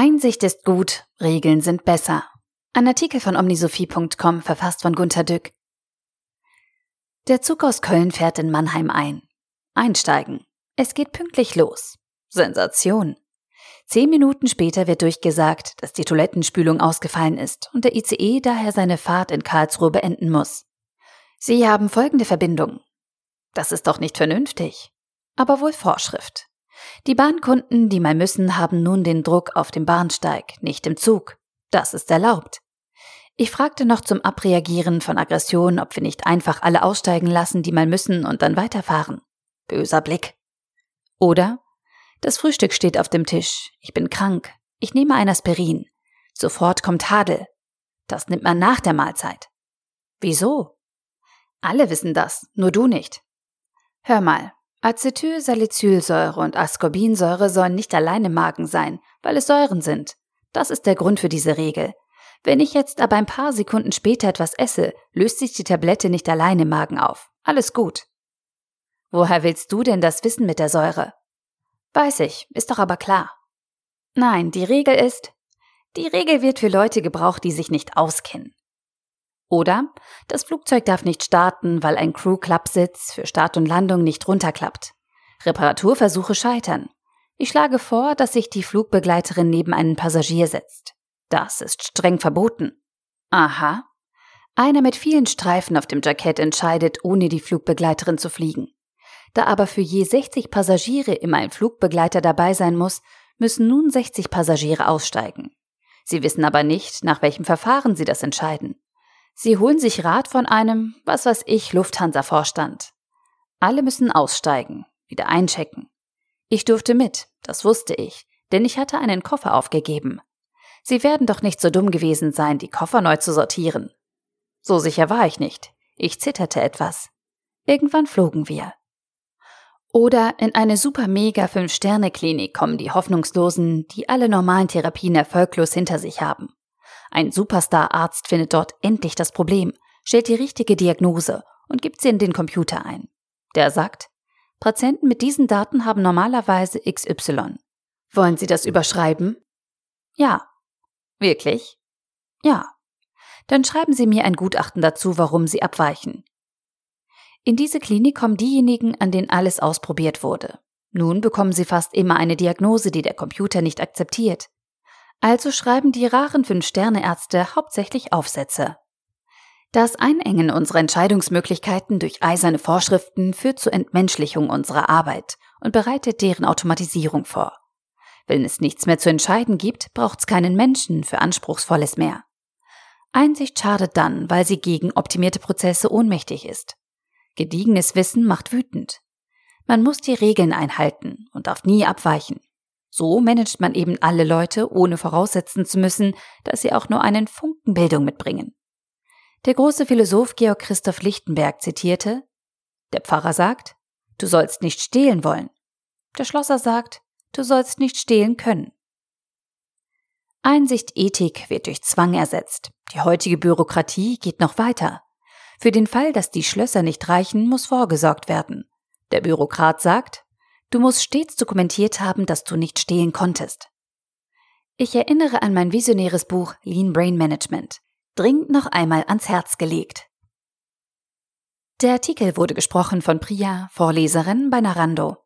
Einsicht ist gut, Regeln sind besser. Ein Artikel von omnisophie.com verfasst von Gunter Dück. Der Zug aus Köln fährt in Mannheim ein. Einsteigen. Es geht pünktlich los. Sensation. Zehn Minuten später wird durchgesagt, dass die Toilettenspülung ausgefallen ist und der ICE daher seine Fahrt in Karlsruhe beenden muss. Sie haben folgende Verbindung. Das ist doch nicht vernünftig. Aber wohl Vorschrift. Die Bahnkunden, die mal müssen, haben nun den Druck auf dem Bahnsteig, nicht im Zug. Das ist erlaubt. Ich fragte noch zum Abreagieren von Aggression, ob wir nicht einfach alle aussteigen lassen, die mal müssen und dann weiterfahren. Böser Blick. Oder? Das Frühstück steht auf dem Tisch. Ich bin krank. Ich nehme ein Aspirin. Sofort kommt Hadel. Das nimmt man nach der Mahlzeit. Wieso? Alle wissen das, nur du nicht. Hör mal, Acetylsalicylsäure und Ascorbinsäure sollen nicht allein im Magen sein, weil es Säuren sind. Das ist der Grund für diese Regel. Wenn ich jetzt aber ein paar Sekunden später etwas esse, löst sich die Tablette nicht allein im Magen auf. Alles gut. Woher willst du denn das wissen mit der Säure? Weiß ich, ist doch aber klar. Nein, die Regel ist, die Regel wird für Leute gebraucht, die sich nicht auskennen. Oder das Flugzeug darf nicht starten, weil ein Crew-Klappsitz für Start und Landung nicht runterklappt. Reparaturversuche scheitern. Ich schlage vor, dass sich die Flugbegleiterin neben einen Passagier setzt. Das ist streng verboten. Aha. Einer mit vielen Streifen auf dem Jackett entscheidet, ohne die Flugbegleiterin zu fliegen. Da aber für je 60 Passagiere immer ein Flugbegleiter dabei sein muss, müssen nun 60 Passagiere aussteigen. Sie wissen aber nicht, nach welchem Verfahren sie das entscheiden. Sie holen sich Rat von einem, was weiß ich, Lufthansa-Vorstand. Alle müssen aussteigen, wieder einchecken. Ich durfte mit, das wusste ich, denn ich hatte einen Koffer aufgegeben. Sie werden doch nicht so dumm gewesen sein, die Koffer neu zu sortieren. So sicher war ich nicht. Ich zitterte etwas. Irgendwann flogen wir. Oder in eine super mega Fünf-Sterne-Klinik kommen die Hoffnungslosen, die alle normalen Therapien erfolglos hinter sich haben. Ein Superstar-Arzt findet dort endlich das Problem, stellt die richtige Diagnose und gibt sie in den Computer ein. Der sagt, Patienten mit diesen Daten haben normalerweise XY. Wollen Sie das überschreiben? Ja. Wirklich? Ja. Dann schreiben Sie mir ein Gutachten dazu, warum Sie abweichen. In diese Klinik kommen diejenigen, an denen alles ausprobiert wurde. Nun bekommen sie fast immer eine Diagnose, die der Computer nicht akzeptiert. Also schreiben die raren Fünf-Sterne-Ärzte hauptsächlich Aufsätze. Das Einengen unserer Entscheidungsmöglichkeiten durch eiserne Vorschriften führt zur Entmenschlichung unserer Arbeit und bereitet deren Automatisierung vor. Wenn es nichts mehr zu entscheiden gibt, braucht es keinen Menschen für Anspruchsvolles mehr. Einsicht schadet dann, weil sie gegen optimierte Prozesse ohnmächtig ist. Gediegenes Wissen macht wütend. Man muss die Regeln einhalten und darf nie abweichen. So managt man eben alle Leute, ohne voraussetzen zu müssen, dass sie auch nur einen Funken Bildung mitbringen. Der große Philosoph Georg Christoph Lichtenberg zitierte, der Pfarrer sagt, du sollst nicht stehlen wollen. Der Schlosser sagt, Du sollst nicht stehlen können. Einsicht Ethik wird durch Zwang ersetzt. Die heutige Bürokratie geht noch weiter. Für den Fall, dass die Schlösser nicht reichen, muss vorgesorgt werden. Der Bürokrat sagt, du musst stets dokumentiert haben, dass du nicht stehlen konntest. Ich erinnere an mein visionäres Buch Lean Brain Management. Dringend noch einmal ans Herz gelegt. Der Artikel wurde gesprochen von Priya, Vorleserin bei Narando.